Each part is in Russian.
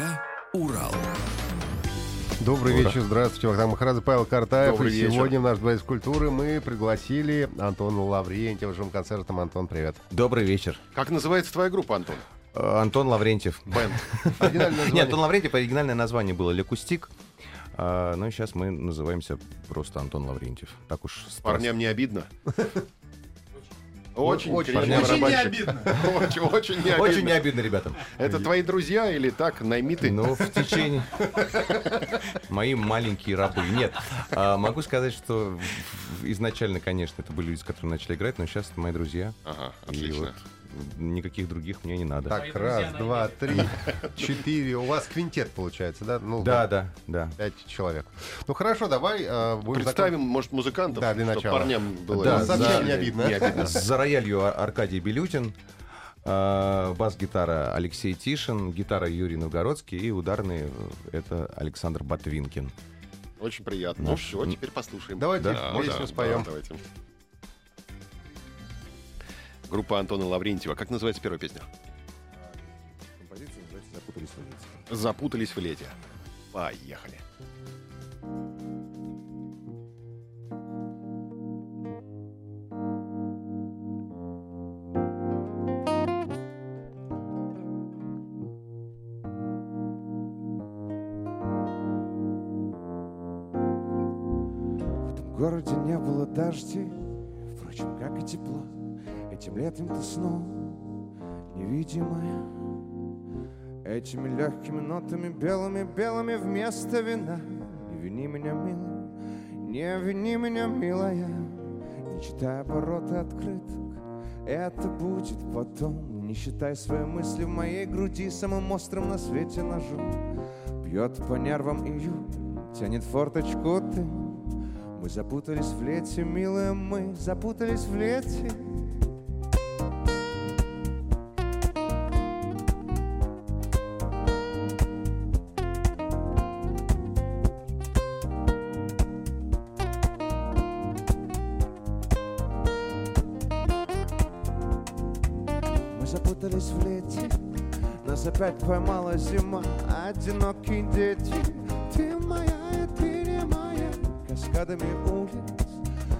ДК «Урал». Добрый Ура. вечер, здравствуйте, Вахтанг Махарадзе, Павел Картаев. Добрый и вечер. сегодня в наш дворец культуры мы пригласили Антона Лаврентьева живым концертом. Антон, привет. Добрый вечер. Как называется твоя группа, Антон? Э, Антон Лаврентьев. Бэнд. Нет. Антон Лаврентьев, оригинальное название было Лекустик. А, Ну и сейчас мы называемся просто Антон Лаврентьев. Так уж. Парням не обидно? Очень, Очень. Очень. Очень, очень не Очень обидно. не обидно, ребятам. Это твои друзья или так, наймиты? Ну, в течение... Мои маленькие рабы. Нет. А, Могу сказать, что изначально, конечно, это были люди, которые начали играть, но сейчас это мои друзья. Ага, И отлично. вот никаких других мне не надо. Так, раз, два, три, четыре. У вас квинтет получается, да? Ну, Да, да, да. Пять человек. Ну хорошо, давай э, будем Представим, может, музыкантов, Да, для чтобы начала. парням было Да, совсем за- не обидно. не обидно. За роялью Ар- Аркадий Белютин, э, бас-гитара Алексей Тишин, гитара Юрий Новгородский и ударные э, это Александр Ботвинкин. Очень приятно. Ну Наш- все, теперь послушаем. Давайте Да, песню да, споем. да, давайте. Группа Антона Лаврентьева. Как называется первая песня? Композиция называется «Запутались в лете». Запутались в лете. Поехали. В том городе не было дождей, впрочем, как и тепла. Этим летом ты снова невидимая. Этими легкими нотами, белыми-белыми вместо вина. Не вини меня, милая, не вини меня, милая. Не читай обороты открыток, это будет потом. Не считай свои мысли в моей груди самым острым на свете ножом. Бьет по нервам июль, тянет форточку ты. Мы запутались в лете, милая, мы запутались в лете. Опять поймала зима, одинокие дети. Ты моя, и ты не моя, каскадами улиц,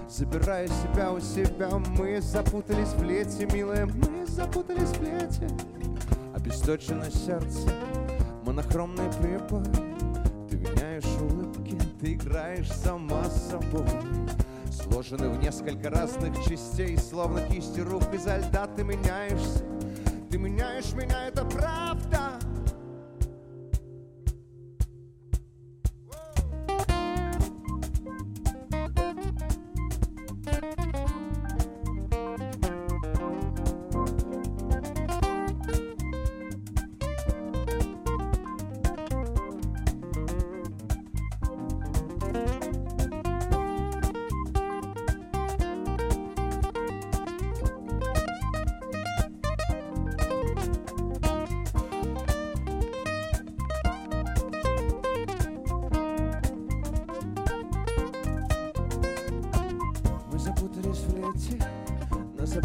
забирая себя у себя. Мы запутались в лете, милая, мы запутались в лете. Обесточенное сердце, монохромный прибор. Ты меняешь улыбки, ты играешь сама с собой. Сложены в несколько разных частей, словно кисти рук изо льда ты меняешься. Ты меняешь меня, это правда.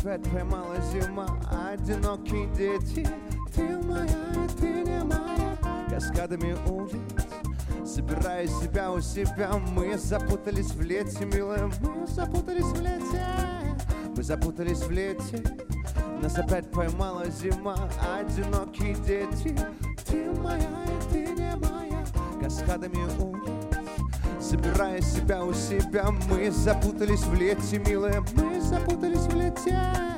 Опять поймала зима, одинокие дети. Ты моя, и ты не моя, каскадами улиц, собирая себя у себя. Мы запутались в лете, милая, мы запутались в лете. Мы запутались в лете, нас опять поймала зима, одинокие дети. Ты моя, и ты не моя, каскадами улиц. Собирая себя у себя, мы запутались в лете, милая, мы запутались в лете.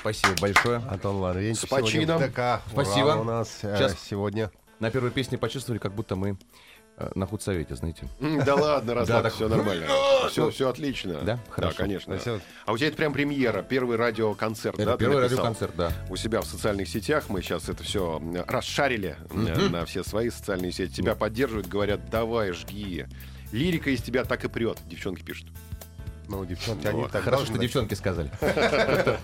Спасибо большое. Антон Лаврентьев. С почином. ДК Спасибо. «Урал» у нас э, Сейчас. сегодня. На первой песне почувствовали, как будто мы э, на худсовете, знаете. Да ладно, раз Да, так все нормально. Все, все отлично. Да? Хорошо. конечно. Всё. А у тебя это прям премьера, первый радиоконцерт, да? первый радиоконцерт, да. У себя в социальных сетях мы сейчас это все расшарили э, на все свои социальные сети. Тебя поддерживают, говорят, давай, жги. Лирика из тебя так и прет, девчонки пишут. Ну, девчонки, они так Хорошо, что девчонки сказали.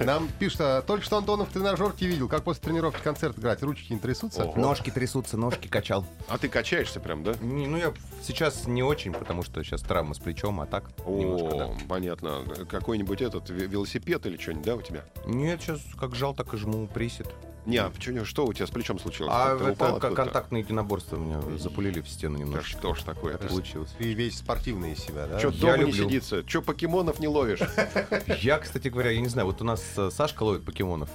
Нам пишут, а, только что Антонов в тренажерке видел, как после тренировки концерт играть. Ручки не трясутся. Ножки трясутся, ножки качал. А ты качаешься прям, да? Не, Ну, я сейчас не очень, потому что сейчас травма с плечом, а так немножко, да. О, понятно. Какой-нибудь этот ве- велосипед или что-нибудь, да, у тебя? Нет, сейчас как жал, так и жму, присед. Не, а чё- что у тебя с плечом случилось? А это упал ко- откуда-то? контактное единоборство меня запулили в стену Да немножко. что ж такое? Это получилось. Ты весь спортивный из себя, да? Что, Я дома не люблю. сидится? Что, покемонов не ловишь? Я, кстати говоря, я не знаю, вот у нас э, Сашка ловит покемонов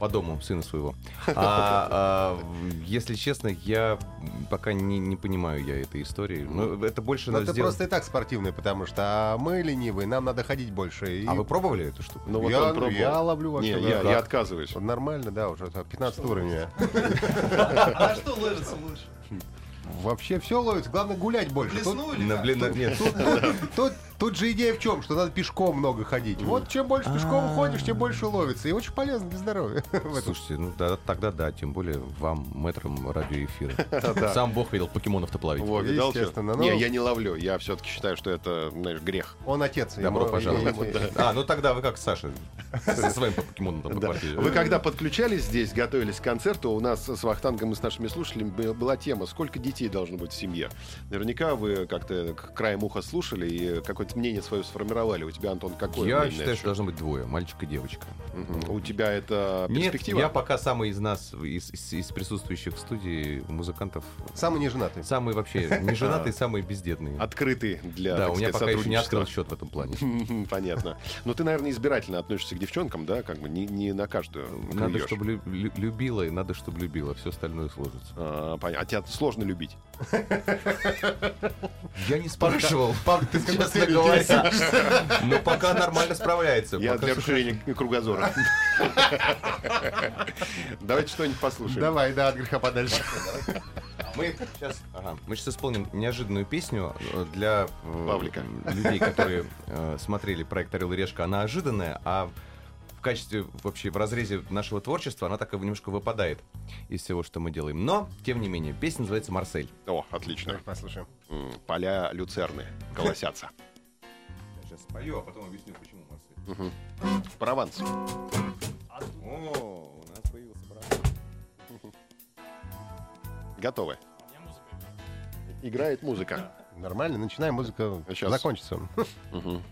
по дому сына своего. А, а, если честно, я пока не, не понимаю я этой истории. Но это больше Но надо сделать. просто и так спортивный, потому что мы ленивые, нам надо ходить больше. А вы пробовали эту штуку? Ну вот я, я ловлю вообще. Не, я, отказываюсь. Нормально, да, уже 15 уровень. у меня. А что ловится лучше? Вообще все ловится, главное гулять больше. Тут, На, на- нет. тут, тут же идея в чем, что надо пешком много ходить. Вот чем больше пешком ходишь, тем больше ловится. И очень полезно для здоровья. Слушайте, ну да, тогда да, тем более вам, мэтрам радиоэфира. Сам Бог видел покемонов-то плавить. Естественно, ну- Не, я не ловлю. Я все-таки считаю, что это, знаешь, грех. Он отец. Добро пожаловать. А, ну тогда вы как Саша со своим покемоном там по квартире. Вы когда подключались здесь, готовились к концерту, у нас с Вахтангом и с нашими слушателями бы- была тема, сколько детей должно быть в семье. Наверняка вы как-то к- краем уха слушали и какое-то мнение свое сформировали. У тебя, Антон, какое Я мнение считаю, что должно быть двое, мальчик и девочка. Мгм. У тебя это Нет, перспектива? я пока самый из нас, из, из- из присутствующих в студии музыкантов, Самый неженатый. самый вообще не женатый, самый бездетный. Открытый для, Да, у меня пока еще не открыл счет в этом плане. Понятно. Но ты, наверное, избирательно относишься к девчонкам, да? Как бы не, не на каждую Надо, чтобы лю- лю- любила, и надо, чтобы любила. Все остальное сложится. А, понятно. А тебя сложно любить. Я не спрашивал. Пап, ты с говоря. Но пока нормально справляется. Я для расширения кругозора. Давайте что-нибудь послушаем. Давай, да, от греха подальше. Мы сейчас, ага, мы сейчас исполним неожиданную песню э, для э, Павлика. людей, которые э, смотрели проект «Орел и решка». Она ожиданная, а в качестве вообще в разрезе нашего творчества она так и немножко выпадает из всего, что мы делаем. Но, тем не менее, песня называется «Марсель». О, отлично. Давай послушаем. Поля люцерны колосятся. Сейчас спою, а потом объясню, почему «Марсель». Мгм. Прованс. О, у нас появился брат. Готовы. Играет музыка. Нормально, начинаем, музыка Сейчас. закончится. Мгм.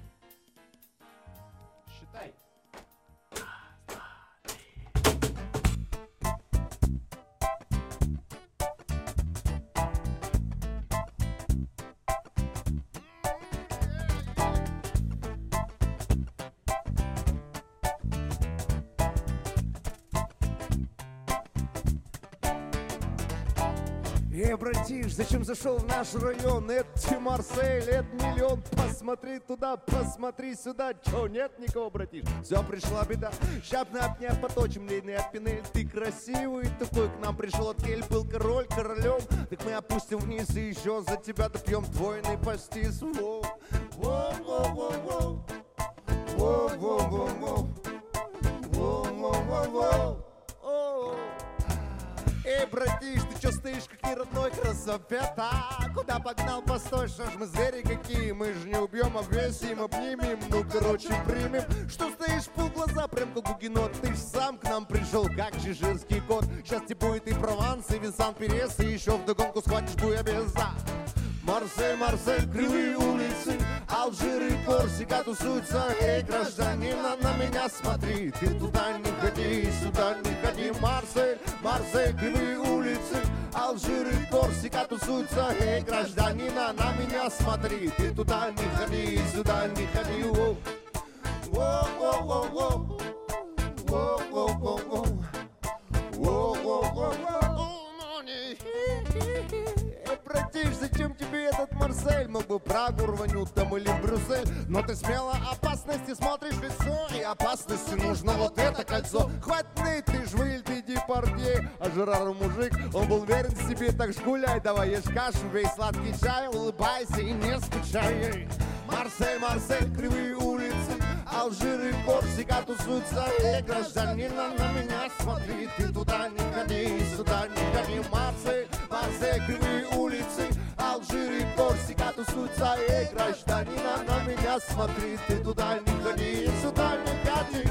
Эй, братиш, зачем зашел в наш район? Это не Марсель, это миллион. Посмотри туда, посмотри сюда. Чё, нет никого, братиш? Все, пришла беда. Щап на обняв поточим длинный пинель Ты красивый такой, к нам пришел отель Был король королем Так мы опустим вниз и еще за тебя допьем двойный пастис. Воу, воу, воу, воу, воу. Воу, воу, воу, воу. Воу, воу, воу, воу братиш, ты чё стоишь, как не родной красавета? Куда погнал, постой, что ж мы звери какие? Мы ж не убьем, обвесим, обнимем, ну, короче, примем. Что стоишь, пол глаза, прям как гугенот? Ты ж сам к нам пришел, как чеширский кот. Сейчас тебе будет и Прованс, и Винсан Перес, и еще вдогонку схватишь буябеза. Марсель, Марсель, кривые улицы, Алжир и Корсика тусуются. Эй, гражданин, на, меня смотри, ты туда не ходи, сюда не ходи. Марсель, Марсель, кривые улицы, Алжир и Корсика тусуются. Эй, гражданин, на, меня смотри, ты туда не ходи, сюда не ходи. Воу, воу, воу. Воу, воу, воу, воу. Воу, братиш, зачем тебе этот Марсель? Мог бы Прагу рвануть там или Брюссель. Но ты смело опасности смотришь в лицо И опасности нужно вот это кольцо. Хватный ты жвыль, ты депардей А Жерар мужик, он был верен себе Так ж гуляй, давай ешь кашу, весь сладкий чай Улыбайся и не скучай. Марсель, Марсель, кривые улицы Алжир и Корсика тусуются. Эй, гражданина, на меня смотри Ты туда не ходи, сюда не ходи Марсель, Марсель, кривые улицы Алжир и Корсика тусуются Эй, гражданина, на меня смотри Ты туда не ходи, сюда не ходи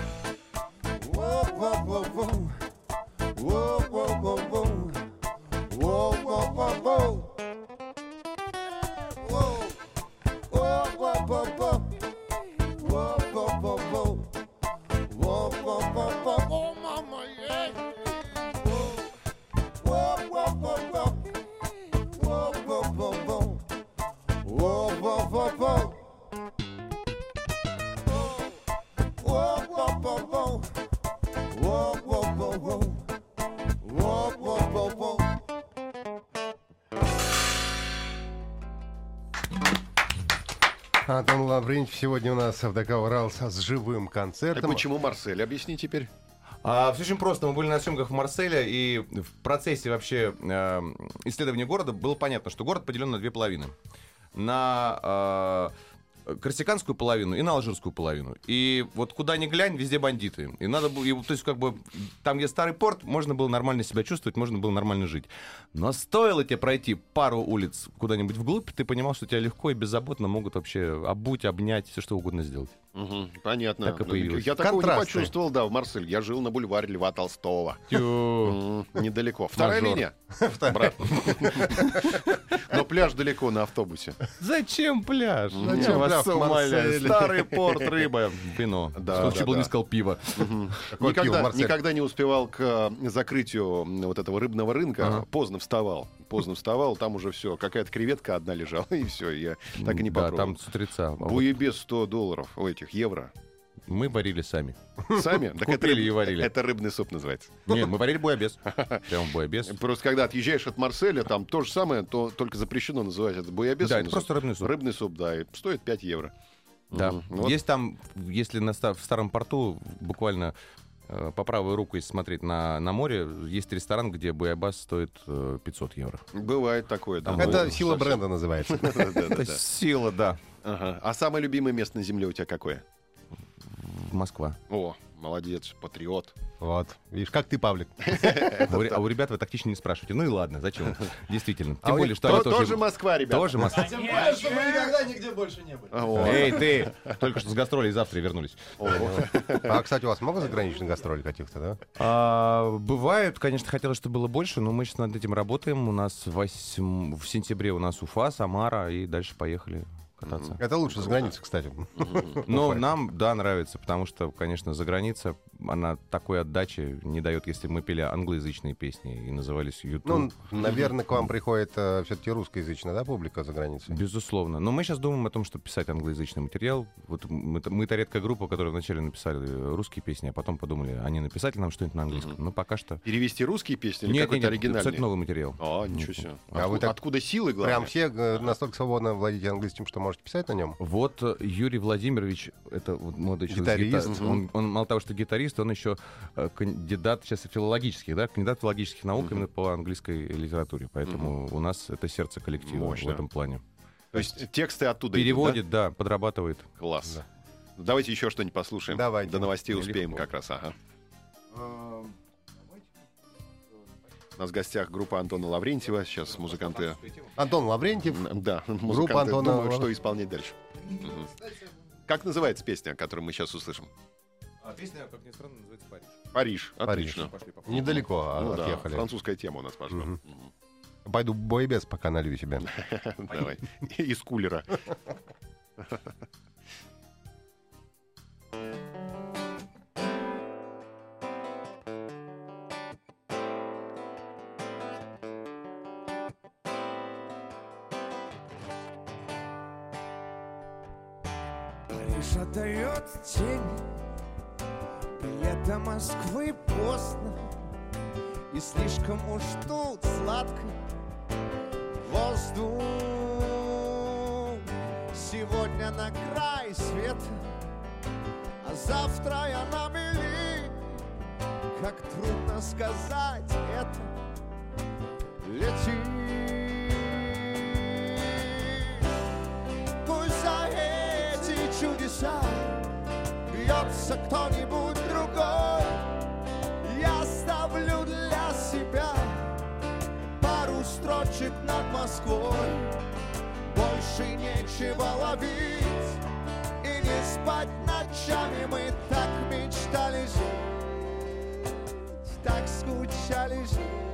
Воу-воу-воу-воу Воу-воу-воу-воу Воу-воу-воу-воу Антон Лаврентьев сегодня у нас в ДК Урал с живым концертом. почему Марсель? Объясни теперь. А, все очень просто. Мы были на съемках в Марселе, и в процессе вообще э, исследования города было понятно, что город поделен на две половины. На э, корсиканскую половину и на алжирскую половину. И вот куда ни глянь, везде бандиты. И надо было, и, то есть как бы там, где старый порт, можно было нормально себя чувствовать, можно было нормально жить. Но стоило тебе пройти пару улиц куда-нибудь вглубь, ты понимал, что тебя легко и беззаботно могут вообще обуть, обнять, все что угодно сделать. Мгм, понятно. Так и появилось. Я такого не Контрасты. почувствовал, да, в Марсель. Я жил на бульваре Льва Толстого. Недалеко. Вторая линия. Брат. Но пляж далеко на автобусе. Зачем пляж? Зачем вас? Старый порт, рыба, вино. Да, Что лучше да, да. не сказал пиво. Никогда, не успевал к э, закрытию вот этого рыбного рынка. Поздно вставал. Поздно вставал, там уже все. Какая-то креветка одна лежала, и все. Я так и не Да, попробовал. там с утреца. Вот Буебес 100 долларов, о, этих евро. Мы варили сами. Сами? Так это, Купили рыб- и варили. это рыбный суп называется. Нет, мы варили буябес. Прям буябес. Просто когда отъезжаешь от Марселя, там то же самое, то только запрещено называть это буябес. Да, это просто рыбный суп. Рыбный суп, да, и стоит 5 евро. Да. Вот. Есть там, если на, в старом порту, буквально по правой руку, если смотреть на, на море, есть ресторан, где буябас стоит э, 500 евро. Бывает такое, да. Это Ну, сила совсем. бренда называется. Это сила, да. А самое любимое место на земле у тебя какое? Москва. О, молодец, патриот. Вот. Видишь, как ты, Павлик. А у, а у ребят вы тактично не спрашиваете. Ну и ладно, зачем? Действительно. А Тем более, что То- они тоже. Москва, ребята. Тоже Москва. Тем более, что мы никогда нигде больше не были. А. Эй, ты! Только что с гастролей завтра вернулись. А, кстати, у вас много заграничных гастролей каких-то, да? Бывают, конечно, хотелось, чтобы было больше, но мы сейчас над этим работаем. У нас в сентябре у нас Уфа, Самара, и дальше поехали кататься. Это лучше за границей, кстати. Но Уфа. нам, да, нравится, потому что, конечно, за граница, она такой отдачи не дает, если мы пели англоязычные песни и назывались YouTube. Ну, наверное, к вам приходит все-таки русскоязычная, да, публика за границей? Безусловно. Но мы сейчас думаем о том, чтобы писать англоязычный материал. Вот мы, мы та редкая группа, которая вначале написали русские песни, а потом подумали, а не написать ли нам что-нибудь на английском. Но пока что... Перевести русские песни или Нет, какой-то нет, оригинальный? абсолютно новый материал. А, ничего себе. А Отку- вы так Откуда силы, главное? Прям все э, настолько свободно владеете английским, что можете писать на нем? Вот э, Юрий Владимирович, это вот молодой человек, Гитарист. гита- он, он мало того, что гитарист, он еще э, кандидат сейчас филологических, да, кандидат филологических наук именно по английской литературе, поэтому у нас это сердце коллектива Мощно. в этом плане. То есть тексты оттуда идут, Переводит, да? подрабатывает. да? Класс. Давайте еще что-нибудь послушаем. Давайте. До новостей Легко. успеем как раз, ага. У нас в гостях группа Антона Лаврентьева. Сейчас музыканты... Антон Лаврентьев. Да, музыканты Антона думают, что исполнять дальше. Мгм. Как называется песня, которую мы сейчас услышим? А песня, как ни странно, называется «Париж». Париж. Париж. Отлично. Недалеко а, Ну да, отъехали. французская тема у нас пошла. Мгм. Мгм. Пойду боебес пока налью себе. Давай. Из кулера. Париж отдает тень до Москвы поздно И слишком уж тут сладко Воздух Сегодня на край света, а завтра я на мели. Как трудно сказать это. Бьется кто-нибудь другой. Я ставлю для себя пару строчек над Москвой. Больше нечего ловить и не спать ночами. Мы так мечтали жить, так скучали жить.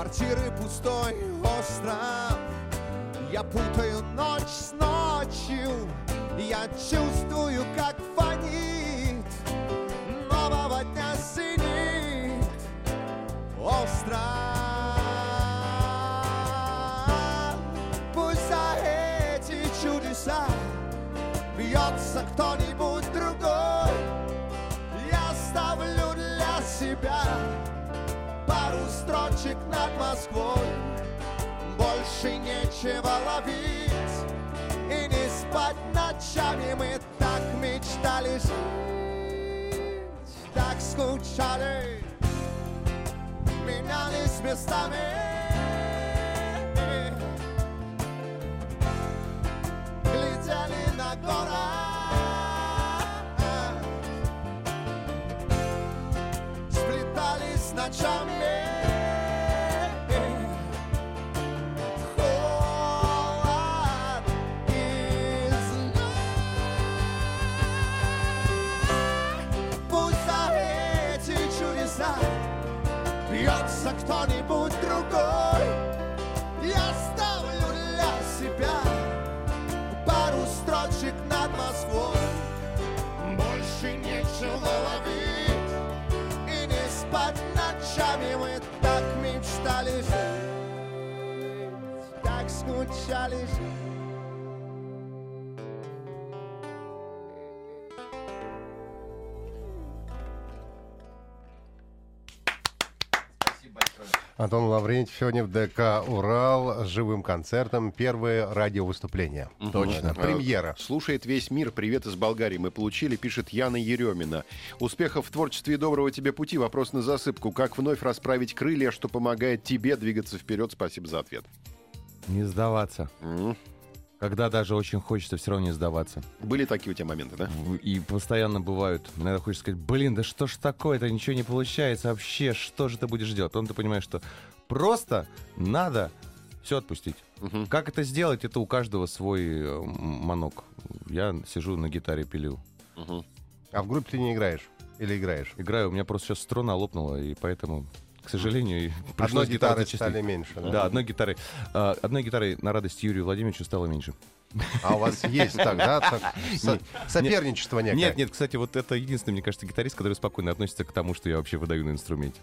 Квартиры пустой остров Я путаю ночь с ночью Я чувствую, как фонит. Нового дня синит Остров Пусть за эти чудеса бьется кто-нибудь другой. Я ставлю для себя пару строчек над Москвой. Больше нечего ловить и не спать ночами. Мы так мечтали жить, так скучали, менялись местами. глядели на город ночами жить. Антон Лаврентьев сегодня в ДК «Урал» с живым концертом. Первое радиовыступление. Точно. Премьера. Слушает весь мир. Привет из Болгарии. Мы получили, пишет Яна Еремина. Успехов в творчестве и доброго тебе пути. Вопрос на засыпку. Как вновь расправить крылья, что помогает тебе двигаться вперед? Спасибо за ответ. Не сдаваться. М. Когда даже очень хочется, все равно не сдаваться. Были такие у тебя моменты, да? В- И постоянно бывают. Иногда хочешь сказать, блин, да что ж такое-то, ничего не получается вообще, что же ты будешь делать? Потом ты понимаешь, что просто надо все отпустить. Мгм. Как это сделать, это у каждого свой э, м- манок. Я сижу на гитаре пилю. Мгм. А в группе ты не играешь? Или играешь? Играю, у меня просто сейчас струна лопнула, и поэтому, к сожалению, Одной гитары стали меньше. да? Да, одной гитары. а, одной гитары на радость Юрию Владимировичу стало меньше. А у вас есть так, да? Соперничество некое. Нет, нет, кстати, вот это единственный, мне кажется, гитарист, который спокойно относится к тому, что я вообще выдаю на инструменте.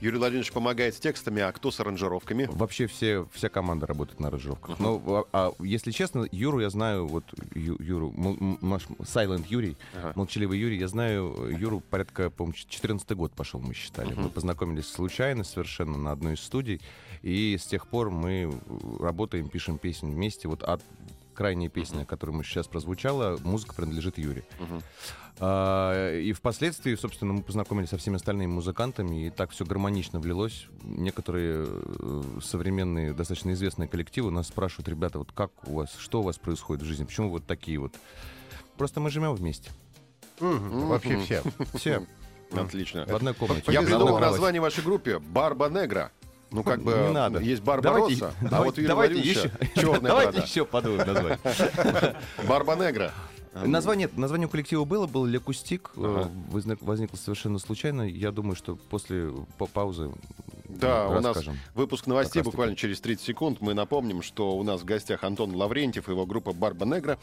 Юрий Владимирович помогает с текстами, а кто с аранжировками? Вообще все, вся команда работает на аранжировках. Но, а, а если честно, Юру я знаю, вот Юру, наш Silent Юрий, молчаливый Юрий, я знаю Юру порядка, по-моему, 14 год пошел, мы считали. Мы познакомились случайно совершенно на одной из студий, и с тех пор мы э, работаем, пишем песни вместе. Вот от крайняя песня, которая мы сейчас прозвучала, музыка принадлежит Юре. А, И впоследствии, собственно, мы познакомились со всеми остальными музыкантами, и так все гармонично влилось. Некоторые э, современные, достаточно известные коллективы нас спрашивают, ребята, вот как у вас, что у вас происходит в жизни, почему вот такие вот? Просто мы живем вместе. Вообще все. Все Отлично. в одной комнате. Я придумал название вашей группе «Барба Негра». Ну, как бы Не надо. есть Давайте, Барбаросса, а давайте- вот Юрий давайте еще, черная давайте борода. еще подумаем название. Барба Негра. Название, название коллектива было, был Лекустик. Ага. Возник, возникло совершенно случайно. Я думаю, что после па- паузы Да, у нас выпуск новостей буквально через 30 секунд. Мы напомним, что у нас в гостях Антон Лаврентьев и его группа Барба Негра.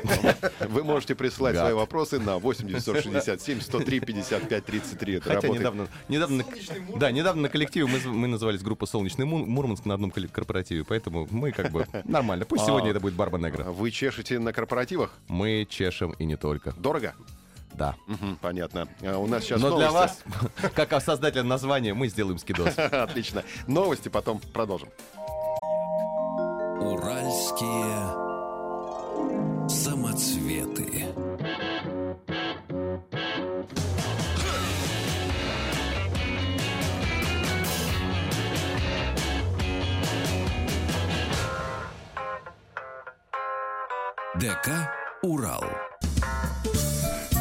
Вы можете присылать свои вопросы на 8 967 103 55 33. Это Хотя недавно, недавно, да, недавно на коллективе мы, мы назывались группа «Солнечный Му- Мурманск» на одном корпоративе, поэтому мы как бы нормально. Пусть А. сегодня это будет Барба Негра. Вы чешете на корпоративах? Мы чешем и не только. Дорого? Да. Мгм, понятно. А У нас сейчас Но для новости. вас, как создателя названия, мы сделаем скидос. Отлично. Новости, потом продолжим. Уральские самоцветы. ДК «Урал».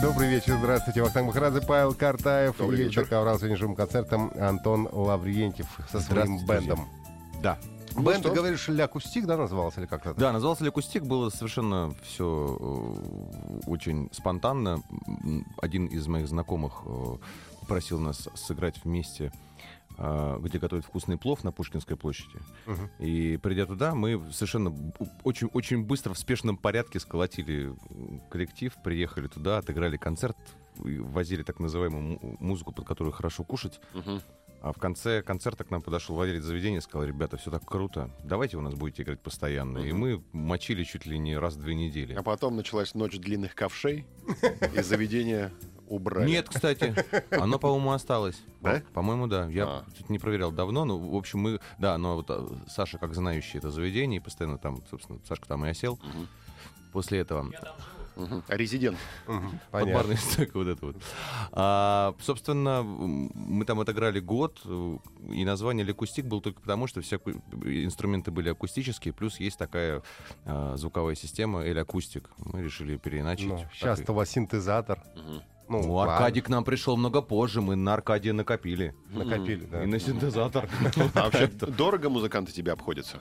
Добрый вечер, здравствуйте. Вахтанг Махарадзе, Павел Картаев. Добрый и вечер. ДК «Урал» сегодня живым концертом Антон Лаврентьев со своим бэндом. Да. Ну Бенд, ты говоришь, Ля Кустик, да, назывался или как-то? Да, назывался Лекустик, было совершенно все очень спонтанно. Один из моих знакомых э, попросил нас сыграть вместе, э, где готовят вкусный плов на Пушкинской площади. Мгм. И придя туда, мы совершенно очень, очень быстро, в спешном порядке сколотили коллектив, приехали туда, отыграли концерт, возили так называемую му- музыку, под которую хорошо кушать. Мгм. А в конце концерта к нам подошел владелец заведения и сказал, ребята, все так круто, давайте у нас будете играть постоянно. И мы мочили чуть ли не раз в две недели. А потом началась ночь длинных ковшей, и заведение убрали. Нет, кстати, оно, по-моему, осталось. Да? По-моему, да. Я А. не проверял давно, но, в общем, мы... Да, но вот а, Саша, как знающий это заведение, постоянно там, собственно, Сашка там и осел. После этого Мгм. А резидент. Мгм, под понятно. барной стойкой вот это вот. А, собственно, мы там отыграли год, и название «Лекустик» было только потому, что все инструменты были акустические, плюс есть такая а, звуковая система «Эль Акустик». Мы решили переиначить. Ну, Так сейчас и- у вас синтезатор. Мгм. Ну, Ну, Аркадий к нам пришел много позже, мы на Аркадия накопили. накопили, да. И на синтезатор. А вообще дорого музыканты тебе обходятся?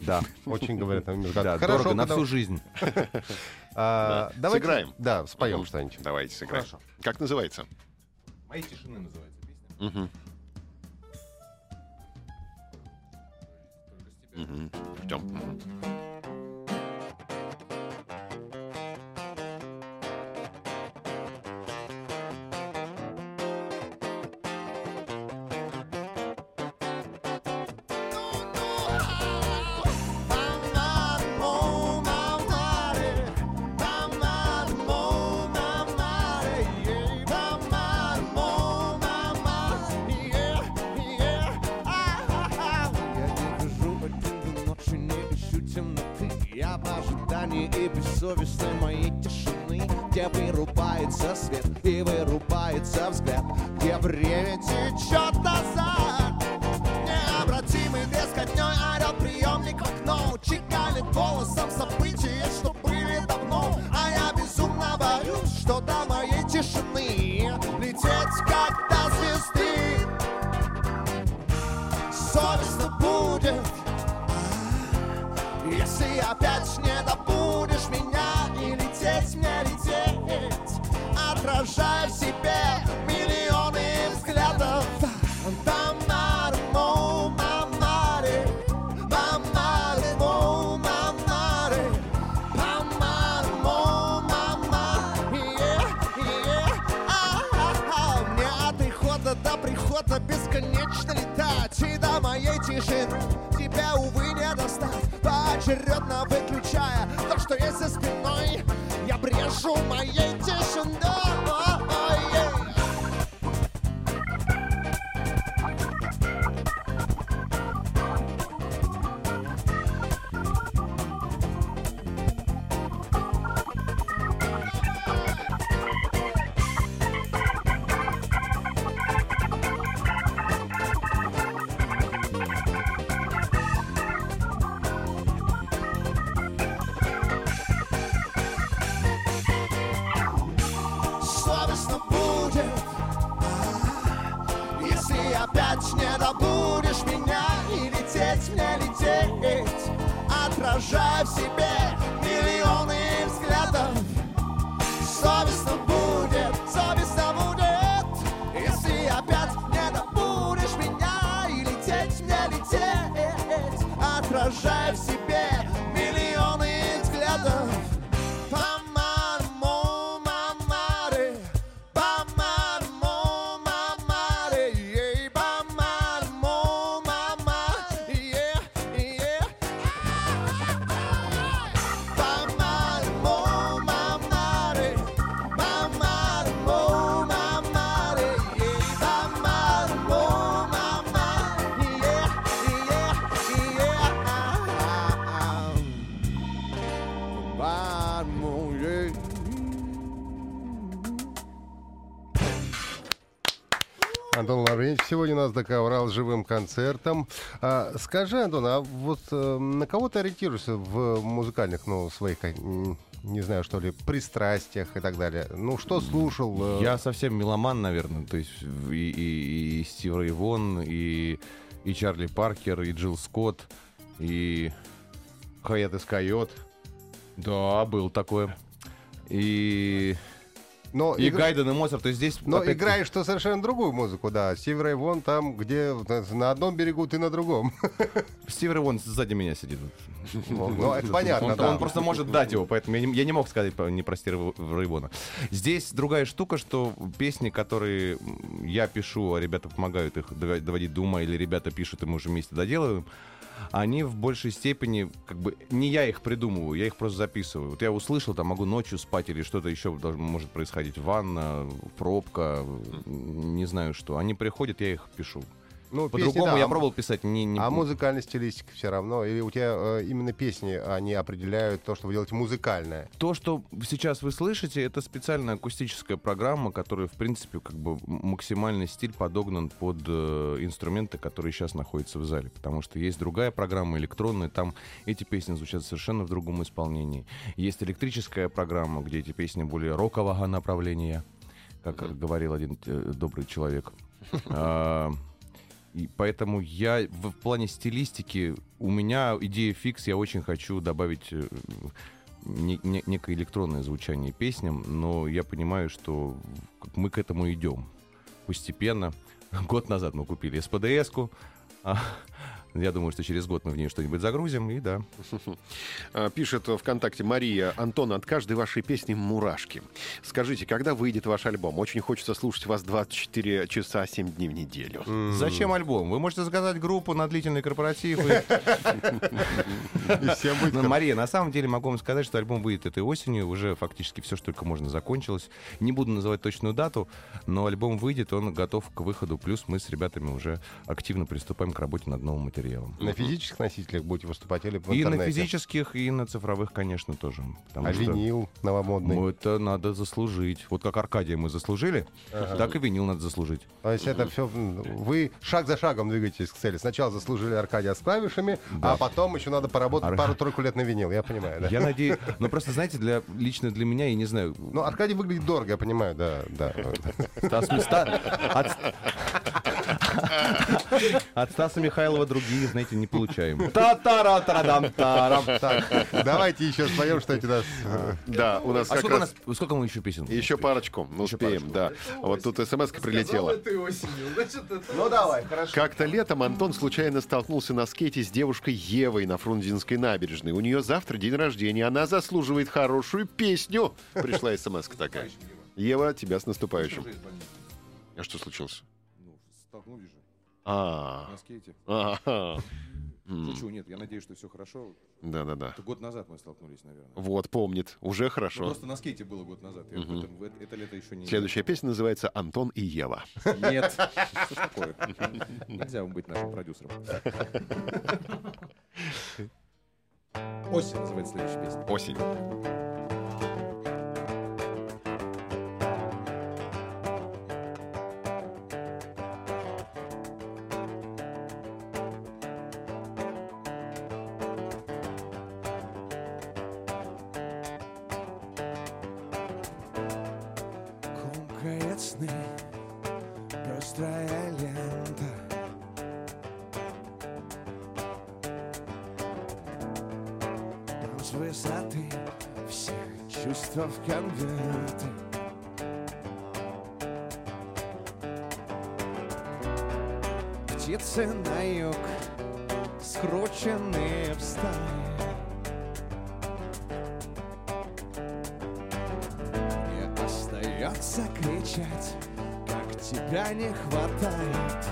Да, Очень говорят. да, Хорошо, дорого на всю жизнь. А, Сыграем. Да, споем что-нибудь. Давайте сыграем. Хорошо. Как называется? «Мои тишины» называется песня. Мгм. Ждем. Где вырубается свет и вырубается взгляд Где время течет назад. Необратимый бескотней орет приемник в окно Чеканит голосом события, что были давно. А я безумно боюсь, что до моей тишины Отражая в себе миллионы взглядов. До прихода бесконечно летать. И до моей тишины тебя, увы, не достать. Поочередно выключая то, что есть за спиной. Я брешу моей Антон Лаврентьев сегодня нас с живым концертом. А, скажи, Антон, а вот э, на кого ты ориентируешься в музыкальных, ну, своих, э, не знаю, что ли, пристрастиях и так далее? Ну, что слушал? э, Я совсем меломан, наверное. То есть и, и, и Стив Рэй Вон, и, и Чарли Паркер, и Джилл Скотт, и... Хаят Искайот. Да, был такое. И, Но, и игр- Гайден, и Моцарт. То есть здесь... но опять- играешь что совершенно другую музыку, да. Стив Рэй Вон там, где на одном берегу, ты на другом. Стив Рэй Вон сзади меня сидит. Ну, это понятно, он, да. он просто может дать его, поэтому я не, я не мог сказать не про Стива Рейвона. Здесь другая штука, что песни, которые я пишу, а ребята помогают их доводить до ума, или ребята пишут, и мы уже вместе доделываем, они в большей степени, как бы, не я их придумываю, я их просто записываю. Вот я услышал, там могу ночью спать или что-то еще может происходить, ванна, пробка, не знаю что. Они приходят, я их пишу. Ну, По-другому да, я а- пробовал писать не... не- А музыкальная стилистика все равно? Или у тебя э, именно песни, они определяют то, что вы делаете музыкальное? То, что сейчас вы слышите, это специальная акустическая программа, которая, в принципе, как бы максимальный стиль подогнан под э, инструменты, которые сейчас находятся в зале. Потому что есть другая программа электронная, там эти песни звучат совершенно в другом исполнении. Есть электрическая программа, где эти песни более рокового направления, как говорил один э, добрый человек. И поэтому я в, в плане стилистики у меня идея фикс, я очень хочу добавить э, не- не- некое электронное звучание песням, но я понимаю, что мы к этому идем постепенно. Год назад мы купили СПДС-ку. Я думаю, что через год мы в нее что-нибудь загрузим, и да. А, Пишет ВКонтакте Мария. Антон, от каждой вашей песни мурашки. Скажите, когда выйдет ваш альбом? Очень хочется слушать вас 24 часа 7 дней в неделю. Зачем альбом? Вы можете заказать группу на длительный корпоратив. Ну, Мария, на самом деле могу вам сказать, что альбом выйдет этой осенью. Уже фактически все, что только можно, закончилось. Не буду называть точную дату, но альбом выйдет, он готов к выходу. Плюс мы с ребятами уже активно приступаем к работе над новым материалом. На физических носителях будете выступать или в И на интернете? физических, и на цифровых, конечно, тоже. А что винил новомодный? ну, это надо заслужить. Вот как Аркадия мы заслужили, так и винил надо заслужить. То есть это все... Вы шаг за шагом двигаетесь к цели. Сначала заслужили Аркадия с клавишами, а потом еще надо поработать Ар- пару-тройку лет на винил, я понимаю, да? Я надеюсь... Ну, просто, знаете, для, лично для меня, я не знаю... Ну, Аркадий выглядит дорого, я понимаю, да, да. От... От Стаса Михайлова другие, знаете, не получаем. Та-та-ра-та-дам-тарам. Так, давайте еще споем что-нибудь у нас. Да, у нас А как сколько, у раз... нас, сколько мы еще песен? Еще парочку, ну, успеем, да. Вот тут смс прилетела. Ну, давай, хорошо. Как-то летом Антон случайно столкнулся на скейте с девушкой Евой на Фрунзенской набережной. У нее завтра день рождения, она заслуживает хорошую песню. Пришла смс такая. Ева, тебя с наступающим. А что случилось? Столкнулись же А, на скейте. Ну М, что, нет, я надеюсь, что все хорошо. Да-да-да. Это год назад мы столкнулись, наверное. Вот, помнит. Уже Ну, хорошо. просто на скейте было год назад. В это, это лето еще не... Следующая песня называется «Антон и Ева». Нет. Что ж такое? Нельзя вам быть нашим продюсером. Осень называется следующая песня. Осень. Комкает сны, пестрая лента. Там с высоты всех чувств в конверте Птицы на юг, скрученные в кричать, как тебя не хватает.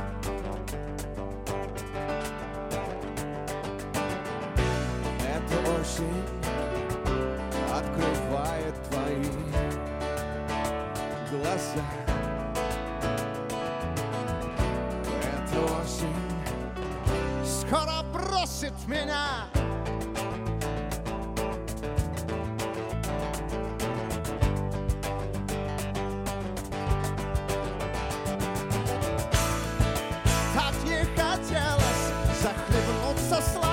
Jesus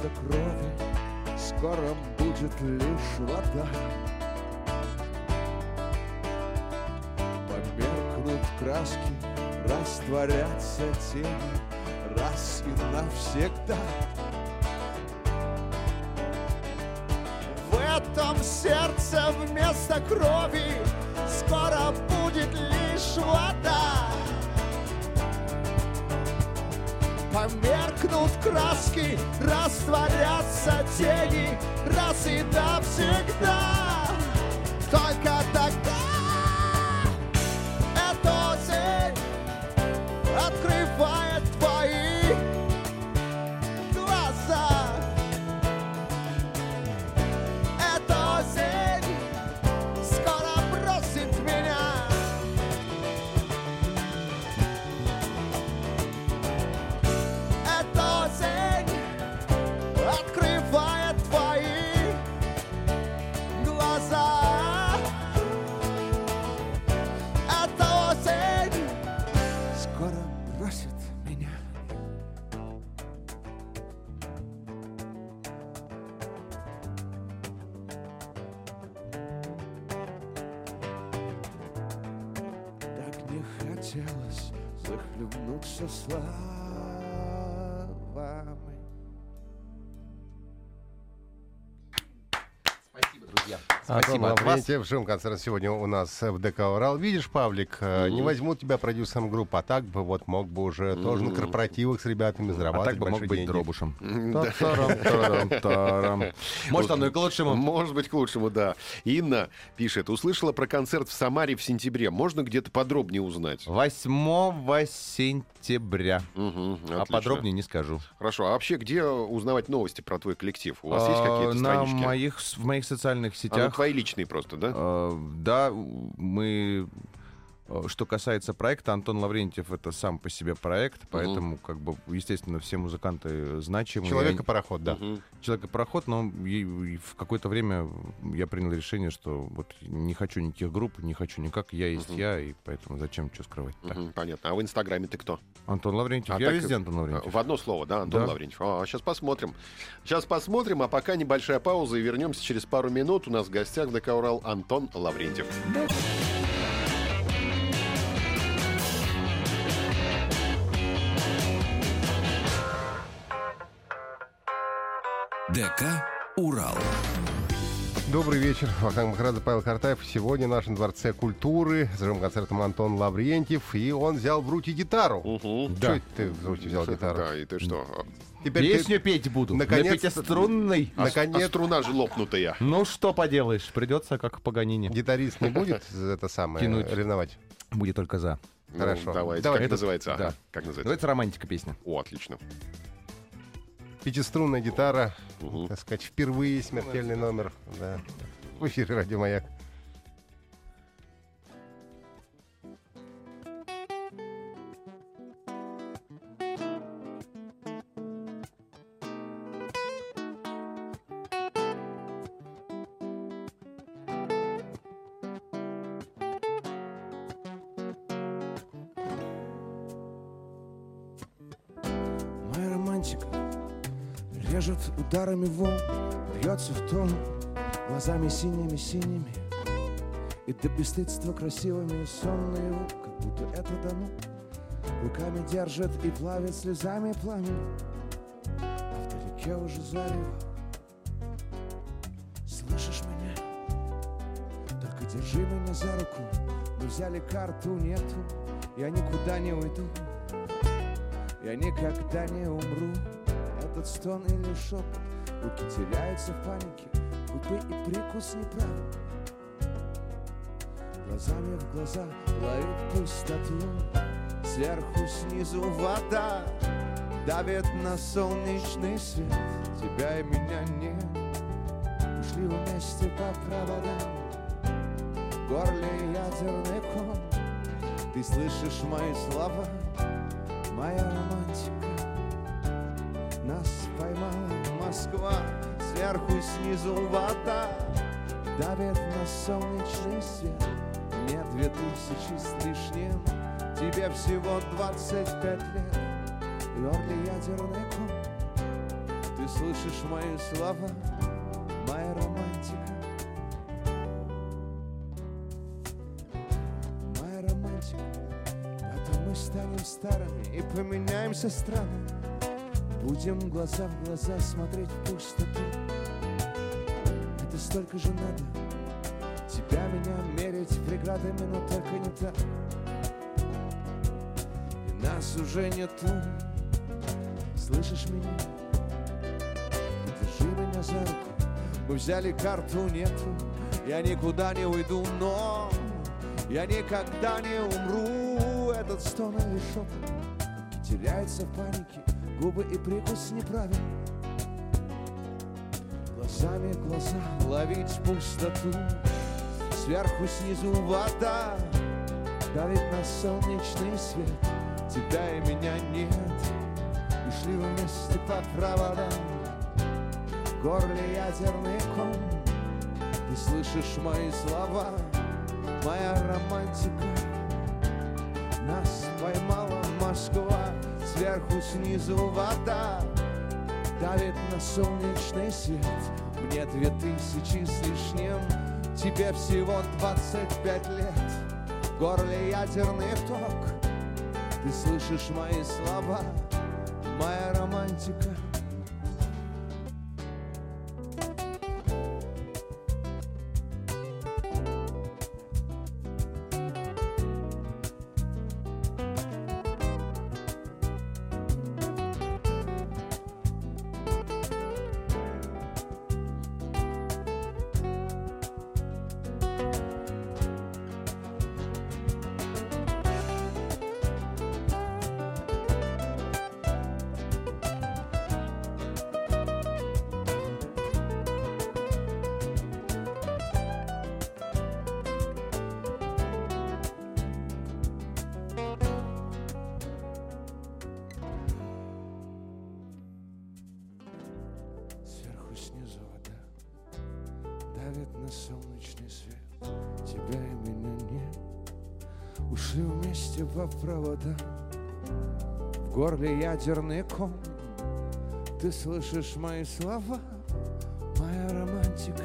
вместо крови Скоро будет лишь вода. Померкнут краски, растворятся тени Раз и навсегда. В этом сердце вместо крови Скоро будет лишь вода Померкнут краски, растворятся тени Раз и навсегда скоро бросит меня. Так не хотелось захлебнуться славами. Антон Спасибо вас. Лаврентьев, живым концерт сегодня у нас в ДК «Урал». Видишь, Павлик, э, не возьмут тебя продюсером группы, а так бы вот мог бы уже тоже на корпоративах с ребятами А зарабатывать так бы мог большие быть деньги. дробушем. Та-тарам, тарам, тарам. Может, оно и к лучшему. Может быть, к лучшему, да. Инна пишет, услышала про концерт в Самаре в сентябре. Можно где-то подробнее узнать? 8 сентября. А подробнее не скажу. Хорошо. А вообще, где узнавать новости про твой коллектив? У вас есть А, какие-то На странички? моих, с- в моих социальных А, ну, сетях. Твои личные просто, да? Э, Да, мы... э, Что касается проекта, Антон Лаврентьев это сам по себе проект, поэтому, как бы, естественно, все музыканты значимые. Человека-пароход, да. Мгм. Человек-пароход, но и- и в какое-то время я принял решение, что вот не хочу никаких групп, не хочу никак, я есть Мгм. я, и поэтому зачем что скрывать. Так. Мгм, Понятно. А в Инстаграме ты кто? Антон Лаврентьев, А я так, везде Антон Лаврентьев. В одно слово, да, Антон Да. Лаврентьев. А, сейчас посмотрим. Сейчас посмотрим, а пока небольшая пауза и вернемся через пару минут. У нас в гостях ДК «Урал» Антон Лаврентьев. ДК «Урал». Добрый вечер. Вахтанг Махарадзе, Павел Картаев. Сегодня в нашем Дворце культуры с живым концертом Антон Лаврентьев. И он взял в руки гитару. Мгм. Что это ты в руки взял гитару? Да, и ты что? Теперь ты- Песню петь буду. наконец- На пятиструнной. А, Наконец- а струна же лопнутая. Ну, что поделаешь, придется, как Паганини. гитарист не будет это самое Тянуть. ревновать? Будет только за. Ну, Хорошо. давайте. Давай, как это- называется? Да. Как называется? Называется романтика песня. О, отлично. Пятиструнная гитара, Мгм. так сказать, впервые смертельный номер. Да. В эфире «Радио Маяк». Режет ударами волн, бьется в тон глазами синими-синими. И до бесстыдства красивыми и сонные как будто это дано. Руками держит и плавит слезами пламя А вдалеке уже зарево Слышишь меня? Только держи меня за руку Мы взяли карту, нету Я никуда не уйду Я никогда не умру Этот стон или шепот Руки теряются в панике Губы и прикус неправильный Глазами в глаза ловит пустоту Сверху, снизу вода Давит на солнечный свет. Тебя и меня нет. Ушли вместе по проводам В горле ядерный ком. Ты слышишь мои слова Моя Нас поймала Москва Сверху, снизу вода Давит на солнечный свет Мне две тысячи с лишним. Тебе всего 25 лет В горле ядерный ком. Ты слышишь мои слова Моя романтика. Моя романтика. Потом мы станем старыми И поменяемся странами Будем глаза в глаза смотреть в пустоту Это столько же надо. Тебя, меня мерить преградами, но только не так. И нас уже нету. Слышишь меня? Держи меня за руку. Мы взяли карту, нету. Я никуда не уйду, но Я никогда не умру. Этот стон или шепот Теряется в панике Губы и прикус неправильный. Глазами глаза ловить пустоту. Сверху, снизу вода. Давит на солнечный свет. Тебя и меня нет. Ушли вместе по проводам. В горле ядерный ком. Ты слышишь мои слова. Моя романтика Сверху, снизу вода Давит на солнечный свет. Мне две тысячи с лишним Тебе всего 25 лет. В горле ядерный ток Ты слышишь мои слова Моя романтика ядерный ком. Ты слышишь мои слова Моя романтика.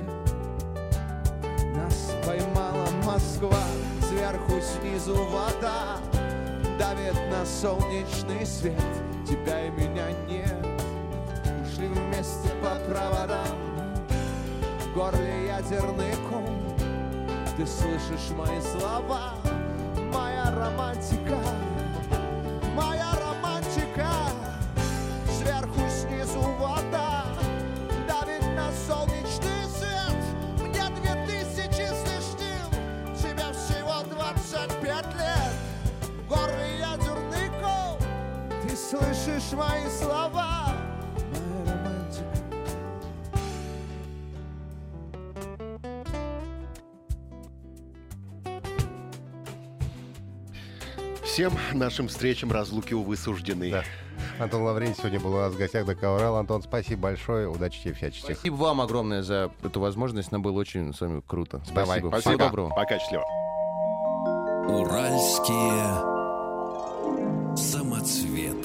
Нас поймала Москва Сверху, снизу вода. Давит на солнечный свет Тебя и меня нет. Ушли вместе по проводам В горле ядерный ком. Ты слышишь мои слова Моя романтика слышишь мои слова Моя романтика Всем нашим встречам разлуки, увы, суждены. Да. Антон Лаврентьев сегодня был у нас в гостях до Урал. Антон, спасибо большое. Удачи тебе всяческих. Спасибо вам огромное за эту возможность. Нам было очень с вами круто. Давай. Спасибо. Спасибо. Всего доброго. Пока, счастливо. Уральские самоцветы.